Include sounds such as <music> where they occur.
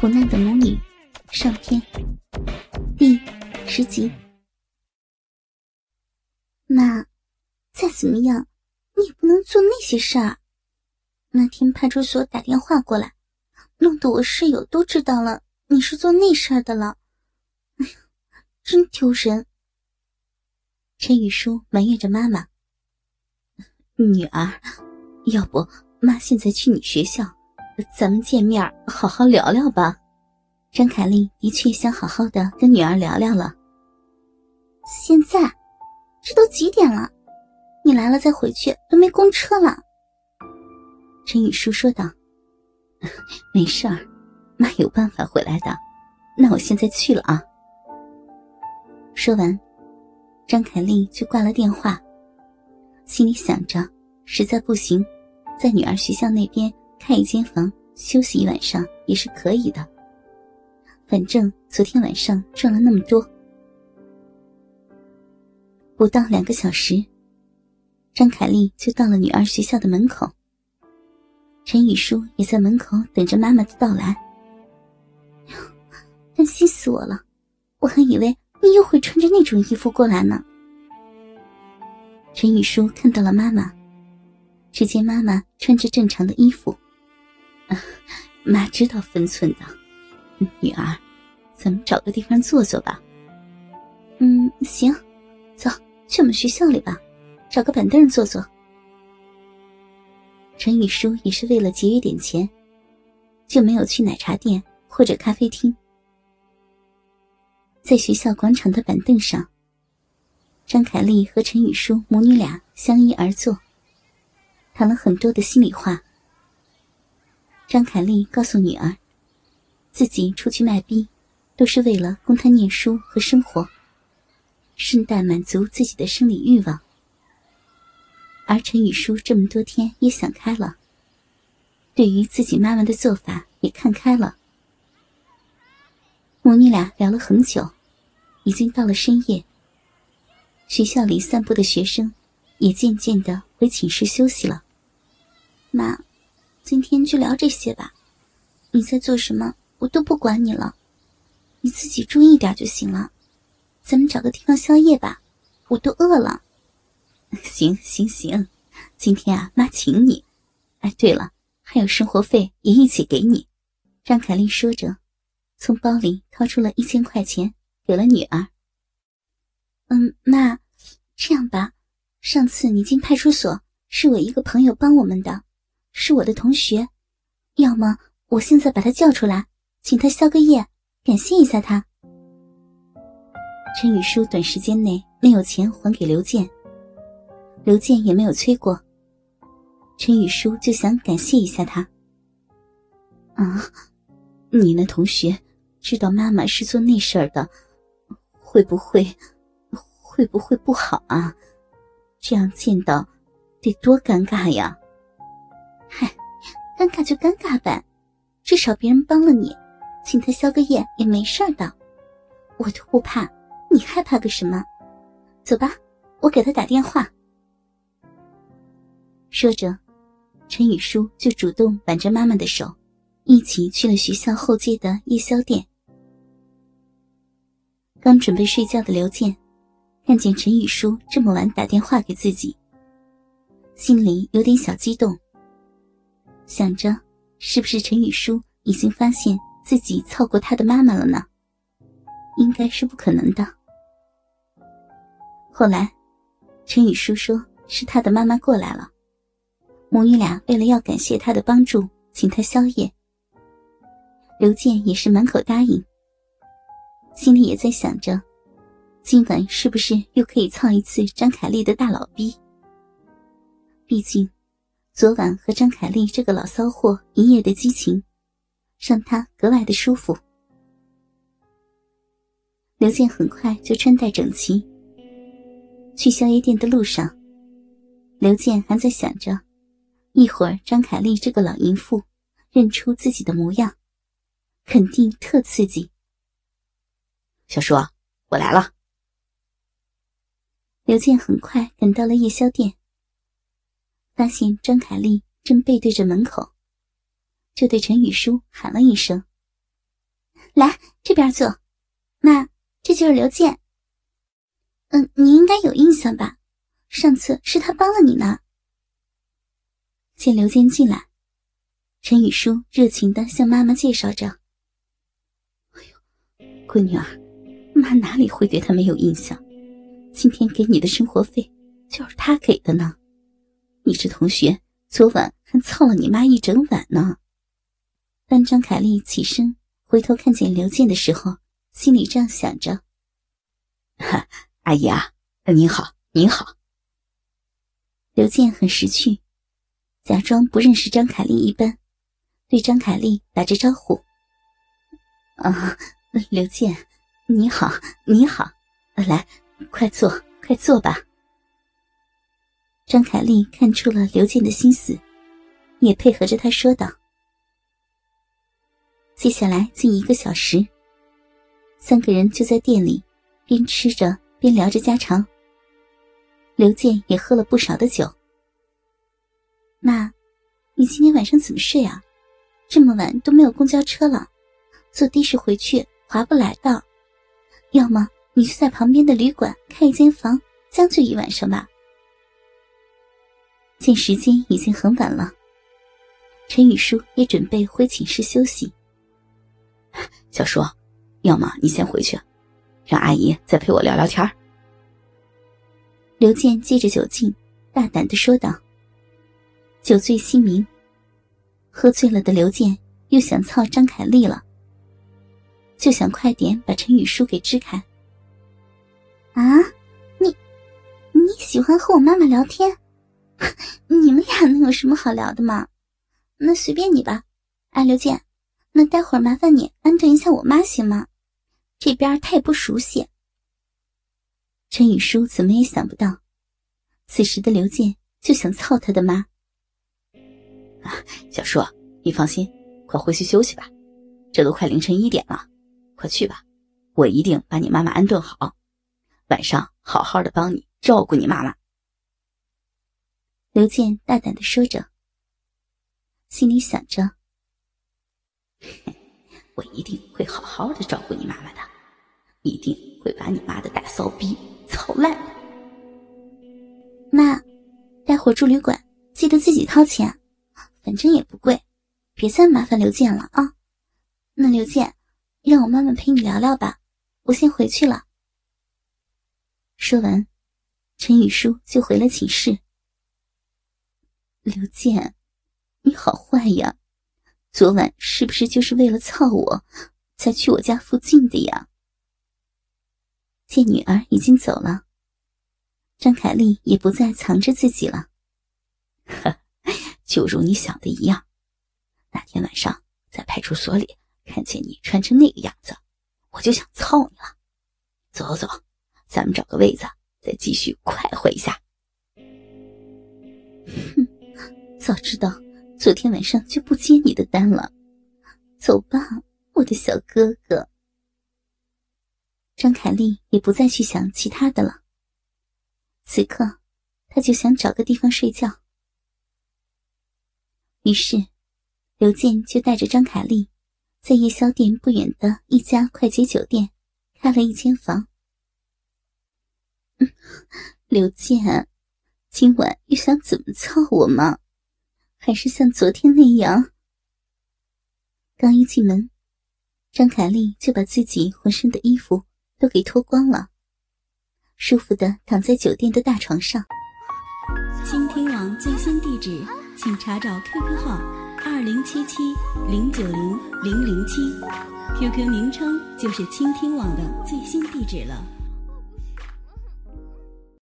苦难的母女上篇第十集。妈，再怎么样，你也不能做那些事儿。那天派出所打电话过来，弄得我室友都知道了你是做那事儿的了。哎呀，真丢人！陈雨舒埋怨着妈妈：“女儿，要不妈现在去你学校。”咱们见面好好聊聊吧。张凯丽的确想好好的跟女儿聊聊了。现在，这都几点了？你来了再回去都没公车了。陈雨舒说道：“ <laughs> 没事儿，妈有办法回来的。那我现在去了啊。”说完，张凯丽就挂了电话，心里想着，实在不行，在女儿学校那边。开一间房休息一晚上也是可以的。反正昨天晚上赚了那么多，不到两个小时，张凯丽就到了女儿学校的门口。陈雨舒也在门口等着妈妈的到来。担心死我了，我还以为你又会穿着那种衣服过来呢。陈雨舒看到了妈妈，只见妈妈穿着正常的衣服。<laughs> 妈知道分寸的，女儿，咱们找个地方坐坐吧。嗯，行，走去我们学校里吧，找个板凳坐坐。陈雨舒也是为了节约点钱，就没有去奶茶店或者咖啡厅，在学校广场的板凳上，张凯丽和陈雨舒母女俩相依而坐，谈了很多的心里话。张凯丽告诉女儿，自己出去卖逼，都是为了供她念书和生活，顺带满足自己的生理欲望。而陈雨舒这么多天也想开了，对于自己妈妈的做法也看开了。母女俩聊了很久，已经到了深夜。学校里散步的学生，也渐渐的回寝室休息了。妈。今天就聊这些吧，你在做什么，我都不管你了，你自己注意点就行了。咱们找个地方宵夜吧，我都饿了。<laughs> 行行行，今天啊，妈请你。哎，对了，还有生活费也一起给你。张凯丽说着，从包里掏出了一千块钱给了女儿。嗯，妈，这样吧，上次你进派出所是我一个朋友帮我们的。是我的同学，要么我现在把他叫出来，请他宵个夜，感谢一下他。陈雨舒短时间内没有钱还给刘健，刘健也没有催过，陈雨舒就想感谢一下他。啊，你那同学知道妈妈是做那事儿的，会不会会不会不好啊？这样见到得多尴尬呀！嗨，<laughs> 尴尬就尴尬呗，至少别人帮了你，请他宵个夜也没事的，我都不怕，你害怕个什么？走吧，我给他打电话。说着，陈雨舒就主动挽着妈妈的手，一起去了学校后街的夜宵店。刚准备睡觉的刘健，看见陈雨舒这么晚打电话给自己，心里有点小激动。想着，是不是陈雨舒已经发现自己操过他的妈妈了呢？应该是不可能的。后来，陈雨舒说是他的妈妈过来了，母女俩为了要感谢他的帮助，请他宵夜。刘健也是满口答应，心里也在想着，今晚是不是又可以操一次张凯丽的大老逼？毕竟。昨晚和张凯丽这个老骚货一夜的激情，让他格外的舒服。刘健很快就穿戴整齐。去宵夜店的路上，刘健还在想着，一会儿张凯丽这个老淫妇认出自己的模样，肯定特刺激。小叔，我来了。刘健很快赶到了夜宵店。发现张凯丽正背对着门口，就对陈雨舒喊了一声：“来这边坐。妈，这就是刘健。嗯，你应该有印象吧？上次是他帮了你呢。见刘健进来，陈雨舒热情的向妈妈介绍着：“哎呦，闺女儿，妈哪里会对他没有印象？今天给你的生活费就是他给的呢。你这同学昨晚还操了你妈一整晚呢。”当张凯丽起身回头看见刘健的时候，心里这样想着：“哈阿姨啊，您好，您好。”刘健很识趣。假装不认识张凯丽一般，对张凯丽打着招呼：“啊，刘健，你好，你好，来，快坐，快坐吧。”张凯丽看出了刘健的心思，也配合着他说道：“接下来近一个小时，三个人就在店里边吃着边聊着家常。刘健也喝了不少的酒。”妈，你今天晚上怎么睡啊？这么晚都没有公交车了，坐的士回去划不来的。要么你就在旁边的旅馆开一间房，将就一晚上吧。见时间已经很晚了，陈宇舒也准备回寝室休息。小叔，要么你先回去，让阿姨再陪我聊聊天刘健借着酒劲，大胆的说道。酒醉心明，喝醉了的刘健又想操张凯丽了，就想快点把陈宇舒给支开。啊，你你喜欢和我妈妈聊天？<laughs> 你们俩能有什么好聊的吗？那随便你吧。哎，刘健，那待会儿麻烦你安顿一下我妈行吗？这边她也不熟悉。陈雨舒怎么也想不到，此时的刘健就想操他的妈。小叔，你放心，快回去休息吧。这都快凌晨一点了，快去吧。我一定把你妈妈安顿好，晚上好好的帮你照顾你妈妈。刘健大胆的说着，心里想着：<laughs> 我一定会好好的照顾你妈妈的，一定会把你妈的大骚逼操烂。妈，待会住旅馆，记得自己掏钱。反正也不贵，别再麻烦刘健了啊！那刘健，让我妈妈陪你聊聊吧，我先回去了。说完，陈雨舒就回了寝室。刘健，你好坏呀！昨晚是不是就是为了操我，才去我家附近的呀？见女儿已经走了，张凯丽也不再藏着自己了。呵。<laughs> 就如你想的一样，那天晚上在派出所里看见你穿成那个样子，我就想操你了。走走，咱们找个位子再继续快活一下。哼，<laughs> 早知道昨天晚上就不接你的单了。走吧，我的小哥哥。张凯丽也不再去想其他的了。此刻，他就想找个地方睡觉。于是，刘健就带着张凯丽，在夜宵店不远的一家快捷酒店开了一间房。<laughs> 刘健，今晚又想怎么操我吗？还是像昨天那样？刚一进门，张凯丽就把自己浑身的衣服都给脱光了，舒服的躺在酒店的大床上。倾听网最新地址。请查找 QQ 号二零七七零九零零零七，QQ 名称就是倾听网的最新地址了。